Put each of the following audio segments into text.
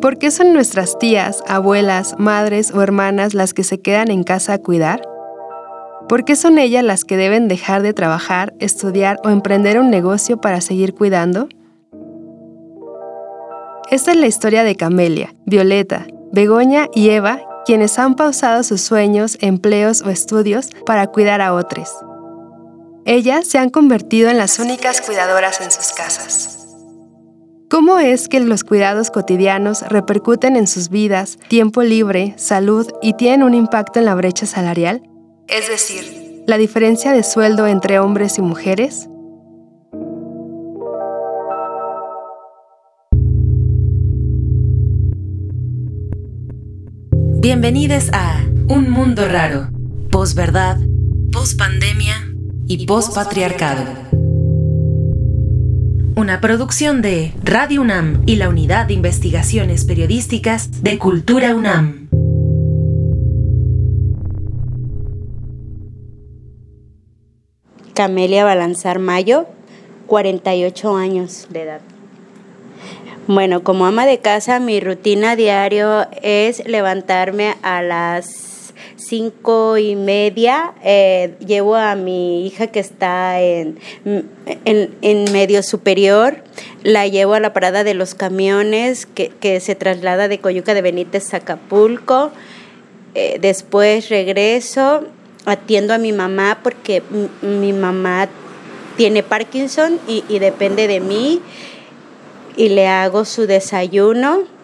¿Por qué son nuestras tías, abuelas, madres o hermanas las que se quedan en casa a cuidar? ¿Por qué son ellas las que deben dejar de trabajar, estudiar o emprender un negocio para seguir cuidando? Esta es la historia de Camelia, Violeta, Begoña y Eva, quienes han pausado sus sueños, empleos o estudios para cuidar a otros. Ellas se han convertido en las únicas cuidadoras en sus casas. ¿Cómo es que los cuidados cotidianos repercuten en sus vidas, tiempo libre, salud y tienen un impacto en la brecha salarial? Es decir, la diferencia de sueldo entre hombres y mujeres. Bienvenidos a Un Mundo Raro, posverdad, pospandemia y pospatriarcado. Una producción de Radio UNAM y la Unidad de Investigaciones Periodísticas de Cultura UNAM. Camelia Balanzar Mayo, 48 años de edad. Bueno, como ama de casa, mi rutina diario es levantarme a las cinco y media eh, llevo a mi hija que está en, en, medio superior, la llevo a la parada de los camiones que, se traslada de Coyuca de Benítez a Acapulco. Eh, después regreso, atiendo a mi mamá porque mi mamá tiene Parkinson y, y depende de mí y le hago su desayuno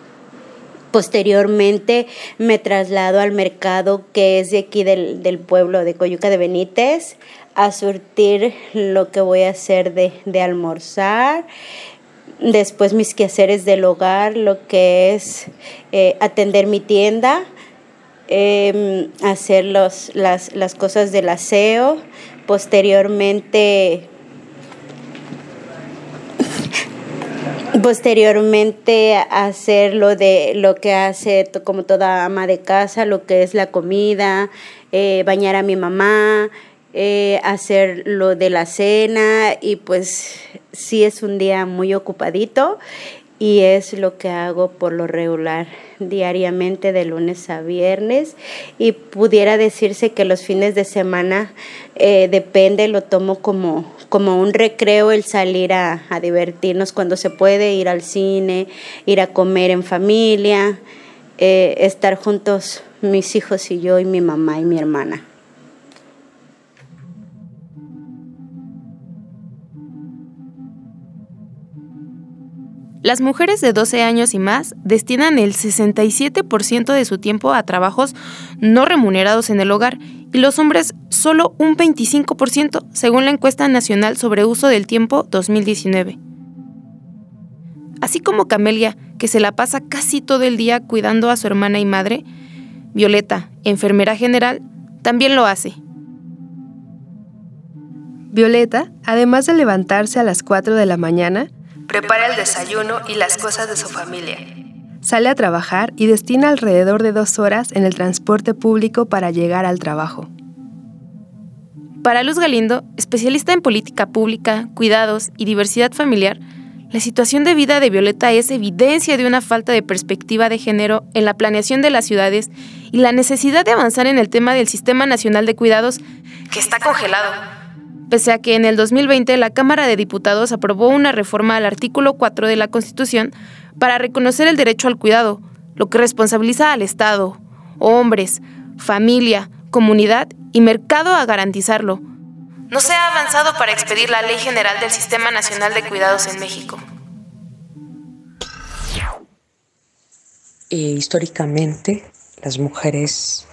Posteriormente me traslado al mercado que es de aquí del, pueblo de Coyuca de Benítez a surtir lo que voy a hacer de, almorzar. Después mis quehaceres del hogar, lo que es eh, atender mi tienda, em, hacer los, las, las cosas del aseo. Posteriormente posteriormente hacer lo de lo que hace como toda ama de casa, lo que es la comida, eh, bañar a mi mamá, eh, hacer lo de la cena y pues sí es un día muy ocupadito y es lo que hago por lo regular diariamente de lunes a viernes y pudiera decirse que los fines de semana eh, depende, lo tomo como, como un recreo el salir a, a divertirnos cuando se puede, ir al cine, ir a comer en familia, eh, estar juntos mis hijos y yo y mi mamá y mi hermana. Las mujeres de 12 años y más destinan el 67% de su tiempo a trabajos no remunerados en el hogar y los hombres solo un 25%, según la encuesta nacional sobre uso del tiempo 2019. Así como Camelia, que se la pasa casi todo el día cuidando a su hermana y madre, Violeta, enfermera general, también lo hace. Violeta, además de levantarse a las 4 de la mañana, prepara el desayuno y las cosas de su familia. Sale a trabajar y destina alrededor de dos horas en el transporte público para llegar al trabajo. Para Luz Galindo, especialista en política pública, cuidados y diversidad familiar, la situación de vida de Violeta es evidencia de una falta de perspectiva de género en la planeación de las ciudades y la necesidad de avanzar en el tema del Sistema Nacional de Cuidados, que está congelado pese a que en el 2020 la Cámara de Diputados aprobó una reforma al artículo 4 de la Constitución para reconocer el derecho al cuidado, lo que responsabiliza al Estado, hombres, familia, comunidad y mercado a garantizarlo. No se ha avanzado para expedir la Ley General del Sistema Nacional de Cuidados en México. Eh, históricamente, las mujeres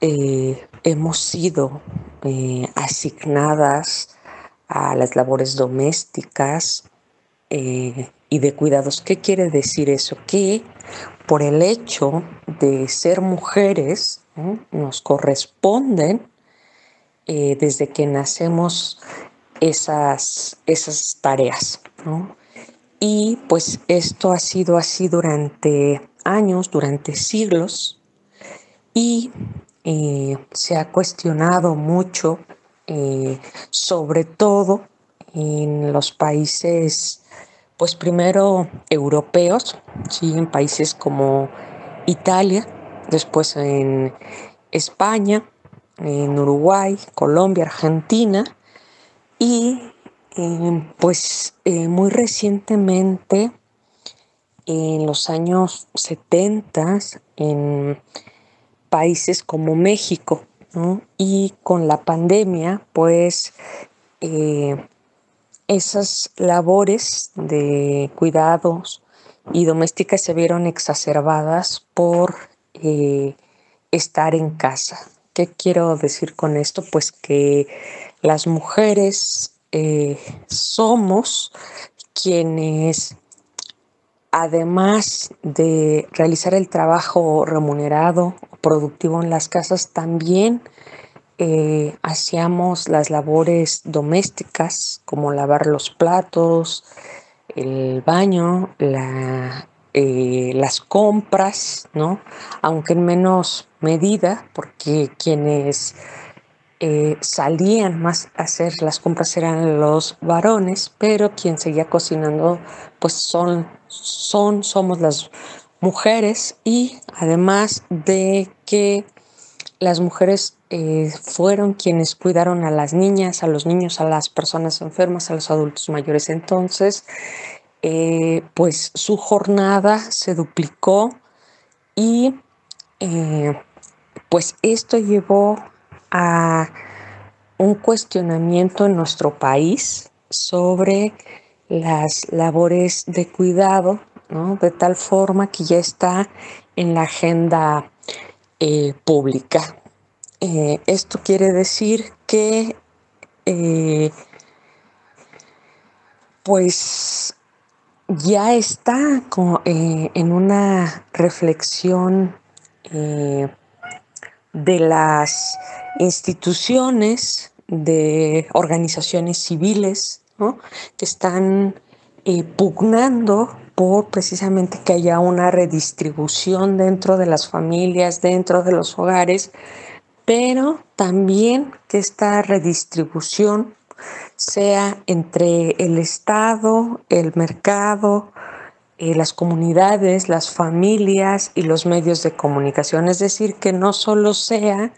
eh, hemos sido eh, asignadas a las labores domésticas eh, y de cuidados. ¿Qué quiere decir eso? Que por el hecho de ser mujeres nos corresponden desde que nacemos esas, esas tareas. Y pues esto ha sido así durante años, durante siglos, y eh, se ha cuestionado mucho, eh, sobre todo en los países pues primero europeos, ¿sí? en países como Italia, después en España, en Uruguay, Colombia, Argentina y eh, pues eh, muy recientemente en los años 70 en países como México y con la pandemia pues eh, esas labores de cuidados y domésticas se vieron exacerbadas por eh, estar en casa. ¿Qué quiero decir con esto? Pues que las mujeres eh, somos quienes, además de realizar el trabajo remunerado, productivo en las casas, también eh, hacíamos las labores domésticas como lavar los platos, el baño, eh, las compras, ¿no? Aunque en menos medida, porque quienes eh, salían más a hacer las compras eran los varones, pero quien seguía cocinando, pues son, son, somos las mujeres y además de que las mujeres eh, fueron quienes cuidaron a las niñas, a los niños, a las personas enfermas, a los adultos mayores. Entonces, eh, pues su jornada se duplicó y eh, pues esto llevó a un cuestionamiento en nuestro país sobre las labores de cuidado, ¿no? de tal forma que ya está en la agenda eh, pública. Eh, esto quiere decir que eh, pues ya está en una reflexión de las instituciones, de organizaciones civiles, que están pugnando por precisamente que haya una redistribución dentro de las familias, dentro de los hogares, pero también que esta redistribución sea entre el Estado, el mercado, eh, las comunidades, las familias y los medios de comunicación. Es decir, que no solo sea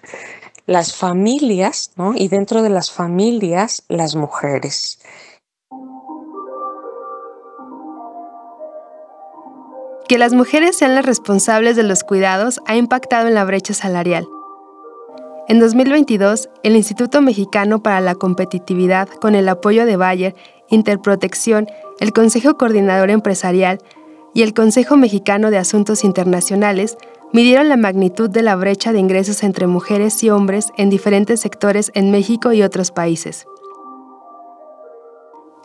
las familias, y dentro de las familias, las mujeres. Que las mujeres sean las responsables de los cuidados ha impactado en la brecha salarial. En 2022, el Instituto Mexicano para la Competitividad, con el apoyo de Bayer, Interprotección, el Consejo Coordinador Empresarial y el Consejo Mexicano de Asuntos Internacionales, midieron la magnitud de la brecha de ingresos entre mujeres y hombres en diferentes sectores en México y otros países.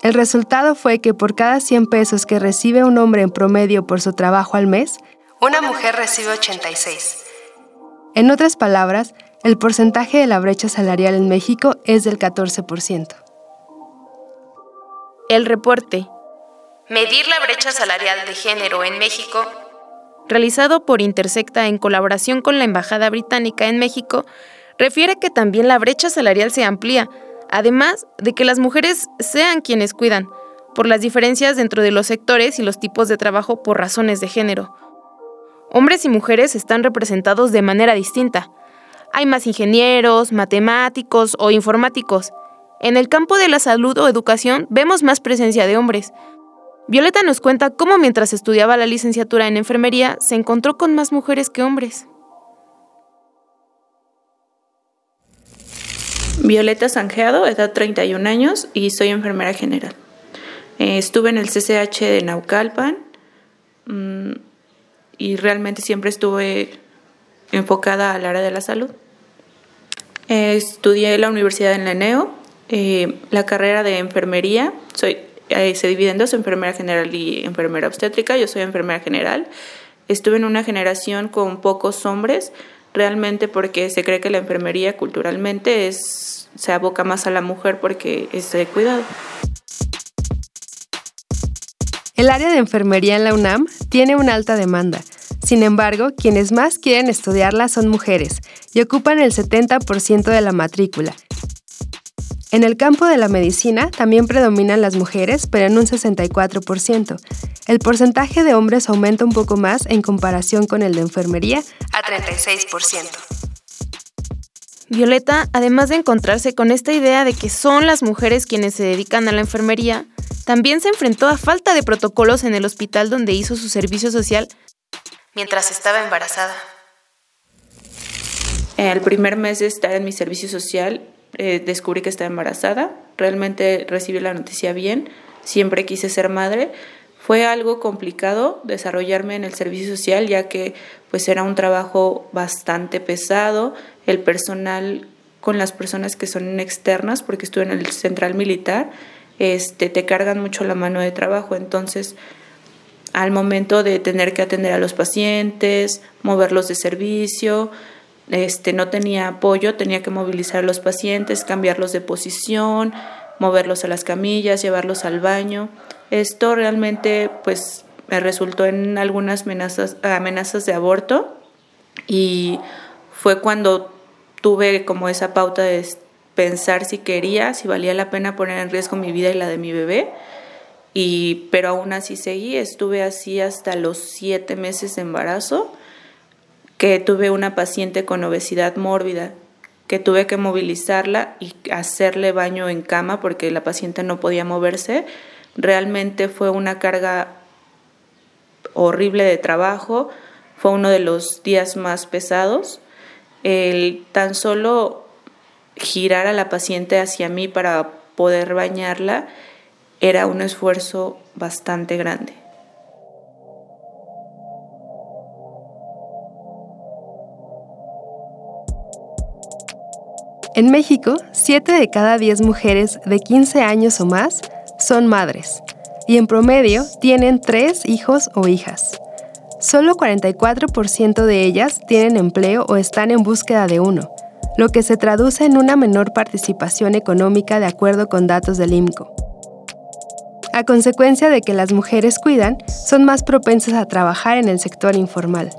El resultado fue que por cada 100 pesos que recibe un hombre en promedio por su trabajo al mes, una mujer recibe 86. En otras palabras, el porcentaje de la brecha salarial en México es del 14%. El reporte Medir la brecha salarial de género en México, realizado por Intersecta en colaboración con la Embajada Británica en México, refiere que también la brecha salarial se amplía además de que las mujeres sean quienes cuidan, por las diferencias dentro de los sectores y los tipos de trabajo por razones de género. Hombres y mujeres están representados de manera distinta. Hay más ingenieros, matemáticos o informáticos. En el campo de la salud o educación vemos más presencia de hombres. Violeta nos cuenta cómo mientras estudiaba la licenciatura en enfermería se encontró con más mujeres que hombres. Violeta Sanjeado, edad 31 años y soy enfermera general. Eh, estuve en el CCH de Naucalpan mm, y realmente siempre estuve enfocada al área de la salud. Eh, estudié en la Universidad en la ENEO, eh, la carrera de enfermería, soy, se divide en dos, enfermera general y enfermera obstétrica, yo soy enfermera general. Estuve en una generación con pocos hombres, realmente porque se cree que la enfermería culturalmente es se aboca más a la mujer porque es de cuidado. El área de enfermería en la UNAM tiene una alta demanda. Sin embargo, quienes más quieren estudiarla son mujeres y ocupan el 70% de la matrícula. En el campo de la medicina también predominan las mujeres, pero en un 64%. El porcentaje de hombres aumenta un poco más en comparación con el de enfermería, a 36%. Violeta, además de encontrarse con esta idea de que son las mujeres quienes se dedican a la enfermería, también se enfrentó a falta de protocolos en el hospital donde hizo su servicio social mientras estaba embarazada. El primer mes de estar en mi servicio social eh, descubrí que estaba embarazada. Realmente recibí la noticia bien. Siempre quise ser madre. Fue algo complicado desarrollarme en el servicio social ya que pues era un trabajo bastante pesado. El personal con las personas que son externas, porque estuve en el central militar, este, te cargan mucho la mano de trabajo. Entonces, al momento de tener que atender a los pacientes, moverlos de servicio, este, no tenía apoyo, tenía que movilizar a los pacientes, cambiarlos de posición, moverlos a las camillas, llevarlos al baño. Esto realmente pues me resultó en algunas amenazas, amenazas de aborto y fue cuando tuve como esa pauta de pensar si quería, si valía la pena poner en riesgo mi vida y la de mi bebé. Y, pero aún así seguí, estuve así hasta los siete meses de embarazo que tuve una paciente con obesidad mórbida, que tuve que movilizarla y hacerle baño en cama porque la paciente no podía moverse. Realmente fue una carga horrible de trabajo, fue uno de los días más pesados. El tan solo girar a la paciente hacia mí para poder bañarla era un esfuerzo bastante grande. En México, 7 de cada 10 mujeres de 15 años o más son madres, y en promedio tienen 3 hijos o hijas. Solo 44% de ellas tienen empleo o están en búsqueda de uno, lo que se traduce en una menor participación económica de acuerdo con datos del IMCO. A consecuencia de que las mujeres cuidan, son más propensas a trabajar en el sector informal.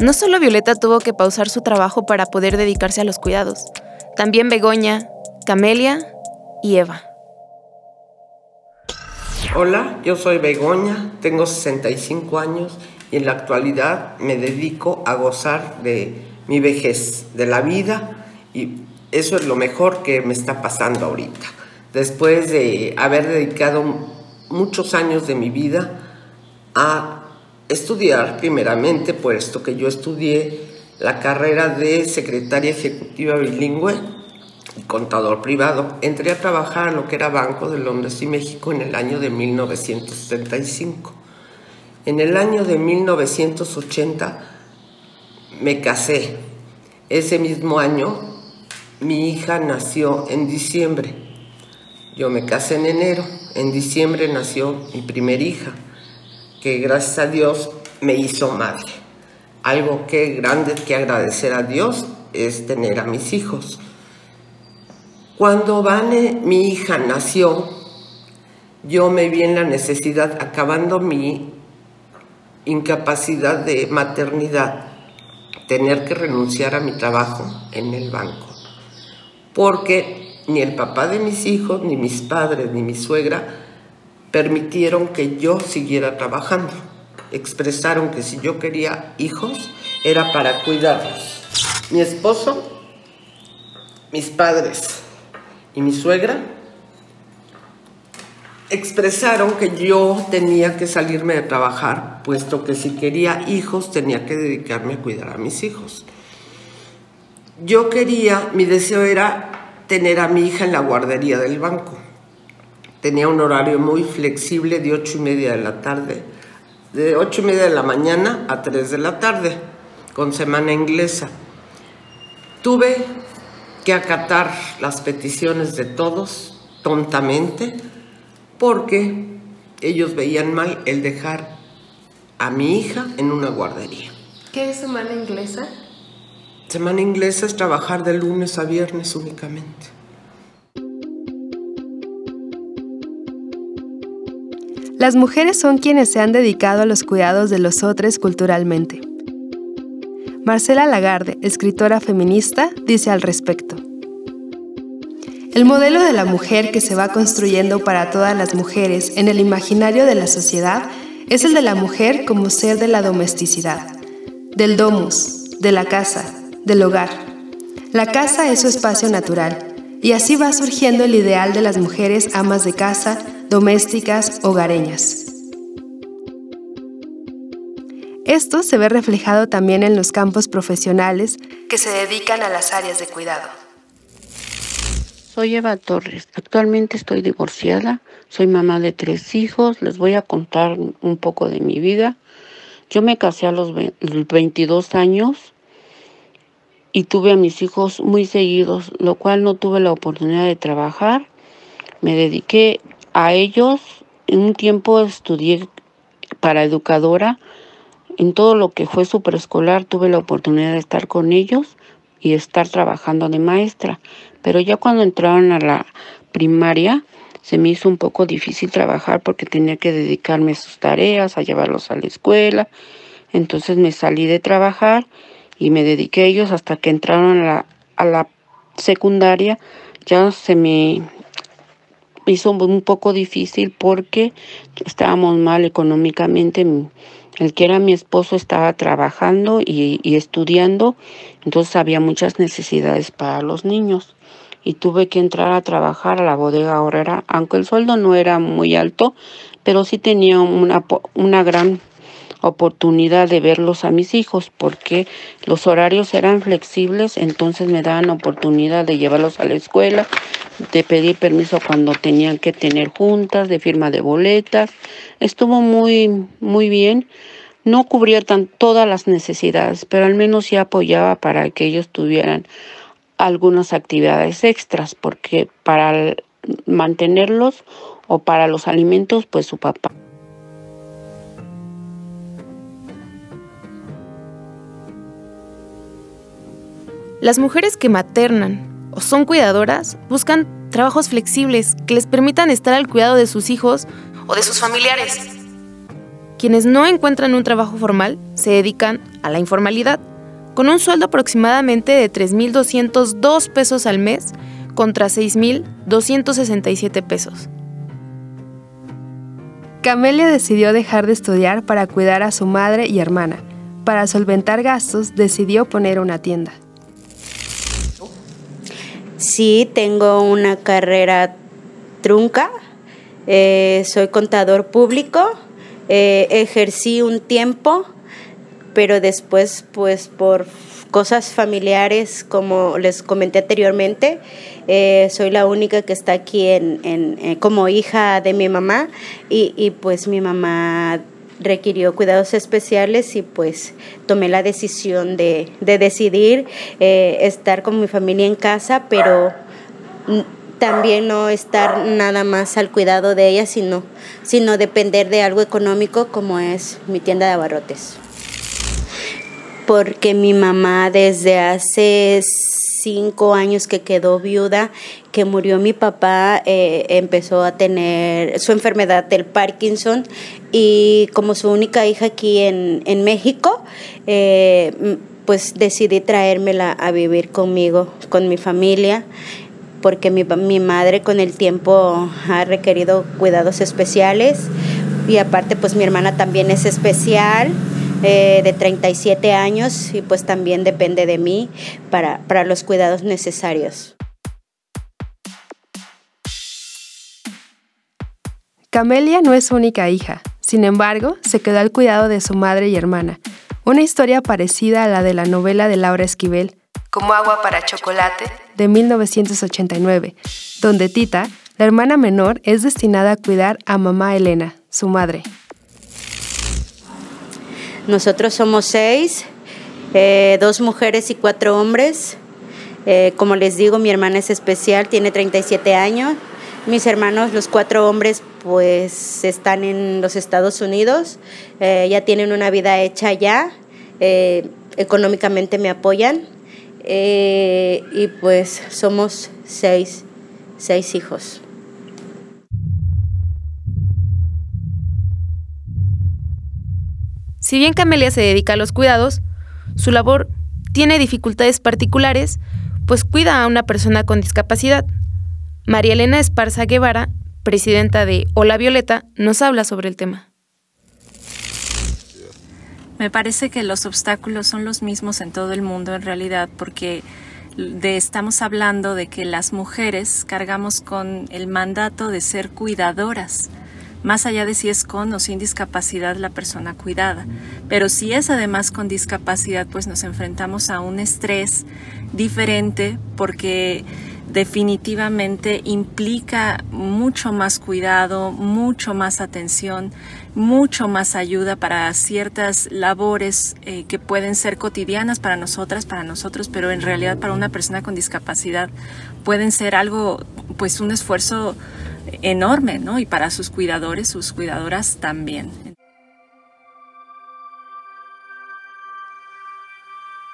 No solo Violeta tuvo que pausar su trabajo para poder dedicarse a los cuidados, también Begoña, Camelia y Eva. Hola, yo soy Begoña, tengo 65 años y en la actualidad me dedico a gozar de mi vejez, de la vida y eso es lo mejor que me está pasando ahorita. Después de haber dedicado muchos años de mi vida a estudiar primeramente, puesto que yo estudié la carrera de secretaria ejecutiva bilingüe y contador privado. Entré a trabajar en lo que era Banco de Londres y México en el año de 1975. En el año de 1980 me casé. Ese mismo año mi hija nació en diciembre. Yo me casé en enero. En diciembre nació mi primer hija que gracias a Dios me hizo madre. Algo que grande que agradecer a Dios es tener a mis hijos. Cuando Vane, mi hija, nació, yo me vi en la necesidad, acabando mi incapacidad de maternidad, tener que renunciar a mi trabajo en el banco. Porque ni el papá de mis hijos, ni mis padres, ni mi suegra permitieron que yo siguiera trabajando. Expresaron que si yo quería hijos era para cuidarlos. Mi esposo, mis padres y mi suegra expresaron que yo tenía que salirme de trabajar, puesto que si quería hijos tenía que dedicarme a cuidar a mis hijos. Yo quería, mi deseo era tener a mi hija en la guardería del banco tenía un horario muy flexible de ocho y media de la tarde, de ocho y media de la mañana a 3 de la tarde, con semana inglesa. Tuve que acatar las peticiones de todos tontamente porque ellos veían mal el dejar a mi hija en una guardería. ¿Qué es semana inglesa? Semana inglesa es trabajar de lunes a viernes únicamente. Las mujeres son quienes se han dedicado a los cuidados de los otros culturalmente. Marcela Lagarde, escritora feminista, dice al respecto. El modelo de la mujer que se va construyendo para todas las mujeres en el imaginario de la sociedad es el de la mujer como ser de la domesticidad, del domus, de la casa, del hogar. La casa es su espacio natural, y así va surgiendo el ideal de las mujeres amas de casa, domésticas, hogareñas. Esto se ve reflejado también en los campos profesionales que se dedican a las áreas de cuidado. Soy Eva Torres. Actualmente estoy divorciada. Soy mamá de tres hijos. Les voy a contar un poco de mi vida. Yo me casé a los 22 años y tuve a mis hijos muy seguidos, lo cual no tuve la oportunidad de trabajar. Me dediqué a ellos. En un tiempo estudié para educadora. En todo lo que fue su preescolar tuve la oportunidad de estar con ellos y estar trabajando de maestra. Pero ya cuando entraron a la primaria, se me hizo un poco difícil trabajar porque tenía que dedicarme a sus tareas, a llevarlos a la escuela. Entonces me salí de trabajar y me dediqué a ellos hasta que entraron a la, a la secundaria. Ya se me hizo un poco difícil porque estábamos mal económicamente. El que era mi esposo estaba trabajando y, estudiando, entonces había muchas necesidades para los niños y tuve que entrar a trabajar a la bodega horrera, aunque el sueldo no era muy alto, pero sí tenía una, una gran oportunidad de verlos a mis hijos porque los horarios eran flexibles, entonces me daban oportunidad de llevarlos a la escuela, de pedir permiso cuando tenían que tener juntas, de firma de boletas. Estuvo muy muy bien. No cubría tan, todas las necesidades, pero al menos sí apoyaba para que ellos tuvieran algunas actividades extras, porque para mantenerlos o para los alimentos, pues su papá. Las mujeres que maternan o son cuidadoras buscan trabajos flexibles que les permitan estar al cuidado de sus hijos o de sus familiares. Quienes no encuentran un trabajo formal se dedican a la informalidad con un sueldo aproximadamente de 3.202 pesos al mes contra 6.267 pesos. Camelia decidió dejar de estudiar para cuidar a su madre y hermana. Para solventar gastos, decidió poner una tienda. Sí, tengo una carrera trunca. Eh, soy contador público. Eh, ejercí un tiempo pero después pues por cosas familiares, como les comenté anteriormente, eh, soy la única que está aquí en, eh, como hija de mi mamá y, pues mi mamá requirió cuidados especiales y pues tomé la decisión de, decidir eh, estar con mi familia en casa, pero también no estar nada más al cuidado de ella, sino, sino depender de algo económico como es mi tienda de abarrotes. Porque mi mamá desde hace cinco años que quedó viuda, que murió mi papá, eh, empezó a tener su enfermedad del Parkinson y como su única hija aquí en, México, eh, pues decidí traérmela a vivir conmigo, con mi familia porque mi, mi madre con el tiempo ha requerido cuidados especiales y aparte pues mi hermana también es especial eh, de 37 años y pues también depende de mí para, para los cuidados necesarios. Camelia no es su única hija, sin embargo, se quedó al cuidado de su madre y hermana, una historia parecida a la de la novela de Laura Esquivel, Como agua para chocolate, de 1989, donde Tita, la hermana menor, es destinada a cuidar a mamá Elena, su madre. Nosotros somos seis, eh, dos mujeres y cuatro hombres. Eh, como les digo, mi hermana es especial, tiene 37 años. Mis hermanos, los cuatro hombres, pues están en los Estados Unidos, eh, ya tienen una vida hecha ya, económicamente me apoyan y pues somos seis, seis hijos. Si bien Camelia se dedica a los cuidados, su labor tiene dificultades particulares, pues cuida a una persona con discapacidad. María Elena Esparza Guevara, presidenta de Hola Violeta, nos habla sobre el tema. Me parece que los obstáculos son los mismos en todo el mundo en realidad porque estamos hablando de que las mujeres cargamos con el mandato de ser cuidadoras, más allá de si es con o sin discapacidad la persona cuidada. Pero si es además con discapacidad, pues nos enfrentamos a un estrés diferente porque definitivamente implica mucho más cuidado, mucho más atención, mucho más ayuda para ciertas labores eh, que pueden ser cotidianas para nosotras, para nosotros, pero en realidad para una persona con discapacidad pueden ser algo, pues un esfuerzo enorme, ¿no? Y para sus cuidadores, sus cuidadoras también.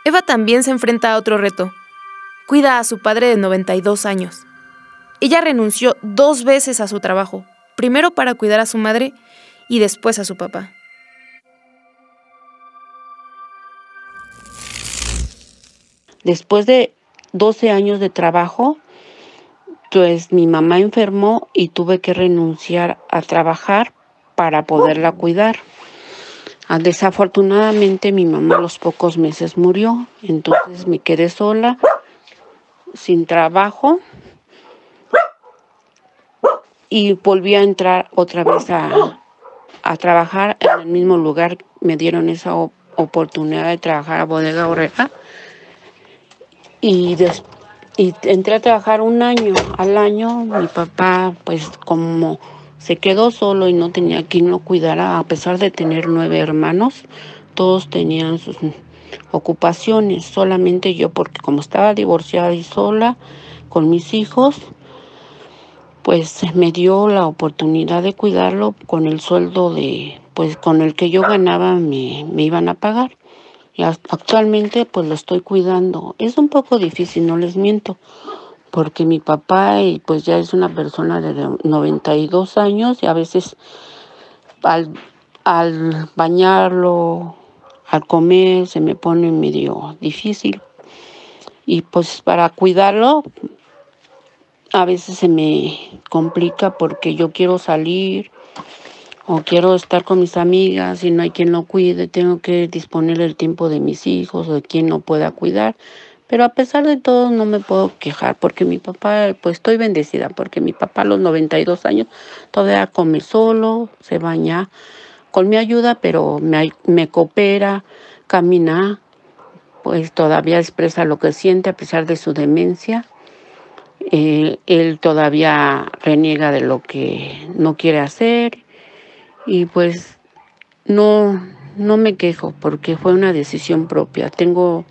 Eva también se enfrenta a otro reto, cuida a su padre de 92 años. Ella renunció dos veces a su trabajo, primero para cuidar a su madre y después a su papá. Después de 12 años de trabajo, pues mi mamá enfermó y tuve que renunciar a trabajar para poderla cuidar. Ah, desafortunadamente mi mamá a los pocos meses murió, entonces me quedé sola sin trabajo y volví a entrar otra vez a, trabajar en el mismo lugar. Me dieron esa oportunidad de trabajar a Bodega Oreja y, y entré a trabajar un año. Al año mi papá, pues como se quedó solo y no tenía quien lo cuidara, a pesar de tener nueve hermanos, todos tenían sus ocupaciones, solamente yo porque como estaba divorciada y sola con mis hijos, pues me dio la oportunidad de cuidarlo con el sueldo de, pues con el que yo ganaba me, me iban a pagar. Actualmente pues lo estoy cuidando. Es un poco difícil, no les miento, porque mi papá pues ya es una persona de 92 años y a veces al, al bañarlo al comer se me pone medio difícil. Y pues para cuidarlo a veces se me complica porque yo quiero salir o quiero estar con mis amigas y no hay quien lo cuide, tengo que disponer el tiempo de mis hijos o de quien no pueda cuidar. Pero a pesar de todo no me puedo quejar porque mi papá, pues estoy bendecida porque mi papá a los 92 años todavía come solo, se baña con mi ayuda, pero me, me coopera, camina, pues todavía expresa lo que siente a pesar de su demencia. Eh, él todavía reniega de lo que no quiere hacer y pues no, no me quejo porque fue una decisión propia. Tengo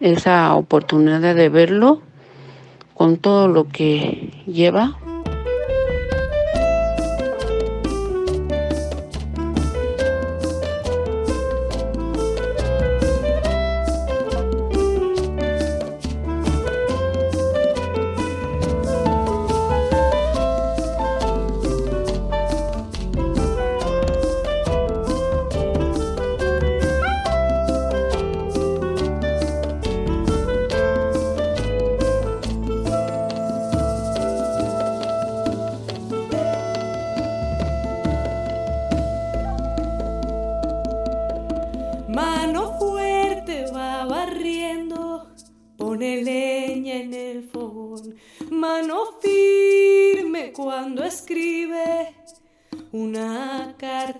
esa oportunidad de verlo con todo lo que lleva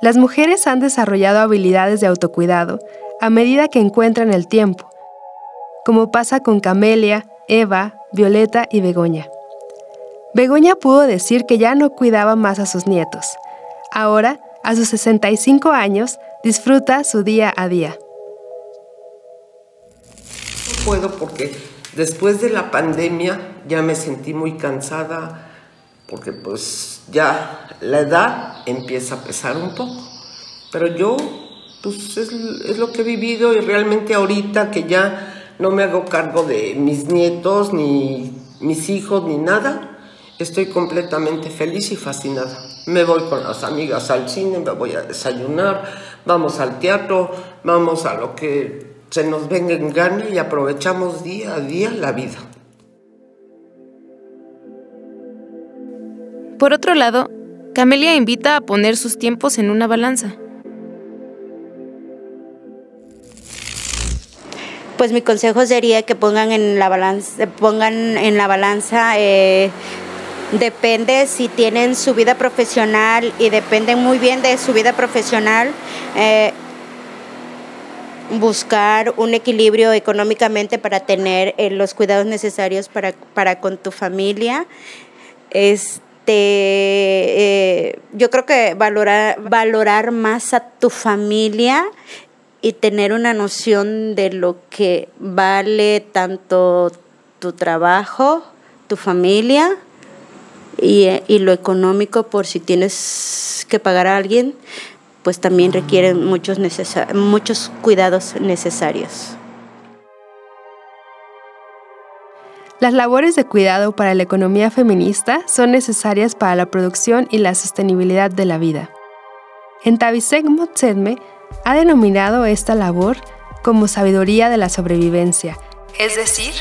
Las mujeres han desarrollado habilidades de autocuidado a medida que encuentran el tiempo, como pasa con Camelia, Eva, Violeta y Begoña. Begoña pudo decir que ya no cuidaba más a sus nietos. Ahora, a sus 65 años, disfruta su día a día. No puedo porque Después de la pandemia ya me sentí muy cansada porque pues ya la edad empieza a pesar un poco. Pero yo pues es, lo que he vivido y realmente ahorita que ya no me hago cargo de mis nietos, ni mis hijos, ni nada, estoy completamente feliz y fascinada. Me voy con las amigas al cine, me voy a desayunar, vamos al teatro, vamos a lo que se nos venga en gana y aprovechamos día a día la vida. Por otro lado, Camelia invita a poner sus tiempos en una balanza. Pues mi consejo sería que pongan en la balanza, pongan en la balanza eh, depende si tienen su vida profesional y dependen muy bien de su vida profesional. Eh, buscar un equilibrio económicamente para tener eh, los cuidados necesarios para, para con tu familia. Este, eh, yo creo que valorar, valorar más a tu familia y tener una noción de lo que vale tanto tu trabajo, tu familia, y, lo económico por si tienes que pagar a alguien, pues también requieren muchos, muchos cuidados necesarios. Las labores de cuidado para la economía feminista son necesarias para la producción y la sostenibilidad de la vida. En Tabisek Motsedme ha denominado esta labor como sabiduría de la sobrevivencia, es decir,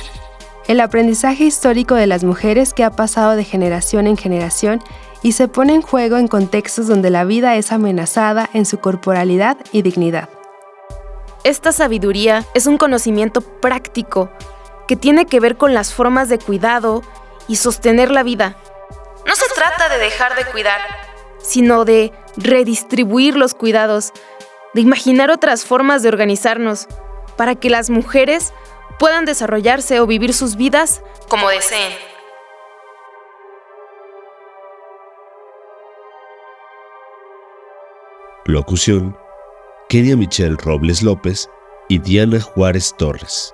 el aprendizaje histórico de las mujeres que ha pasado de generación en generación y se pone en juego en contextos donde la vida es amenazada en su corporalidad y dignidad. Esta sabiduría es un conocimiento práctico que tiene que ver con las formas de cuidado y sostener la vida. No se trata de dejar de cuidar, sino de redistribuir los cuidados, de imaginar otras formas de organizarnos para que las mujeres puedan desarrollarse o vivir sus vidas como deseen. Locución: Kenia Michelle Robles López y Diana Juárez Torres.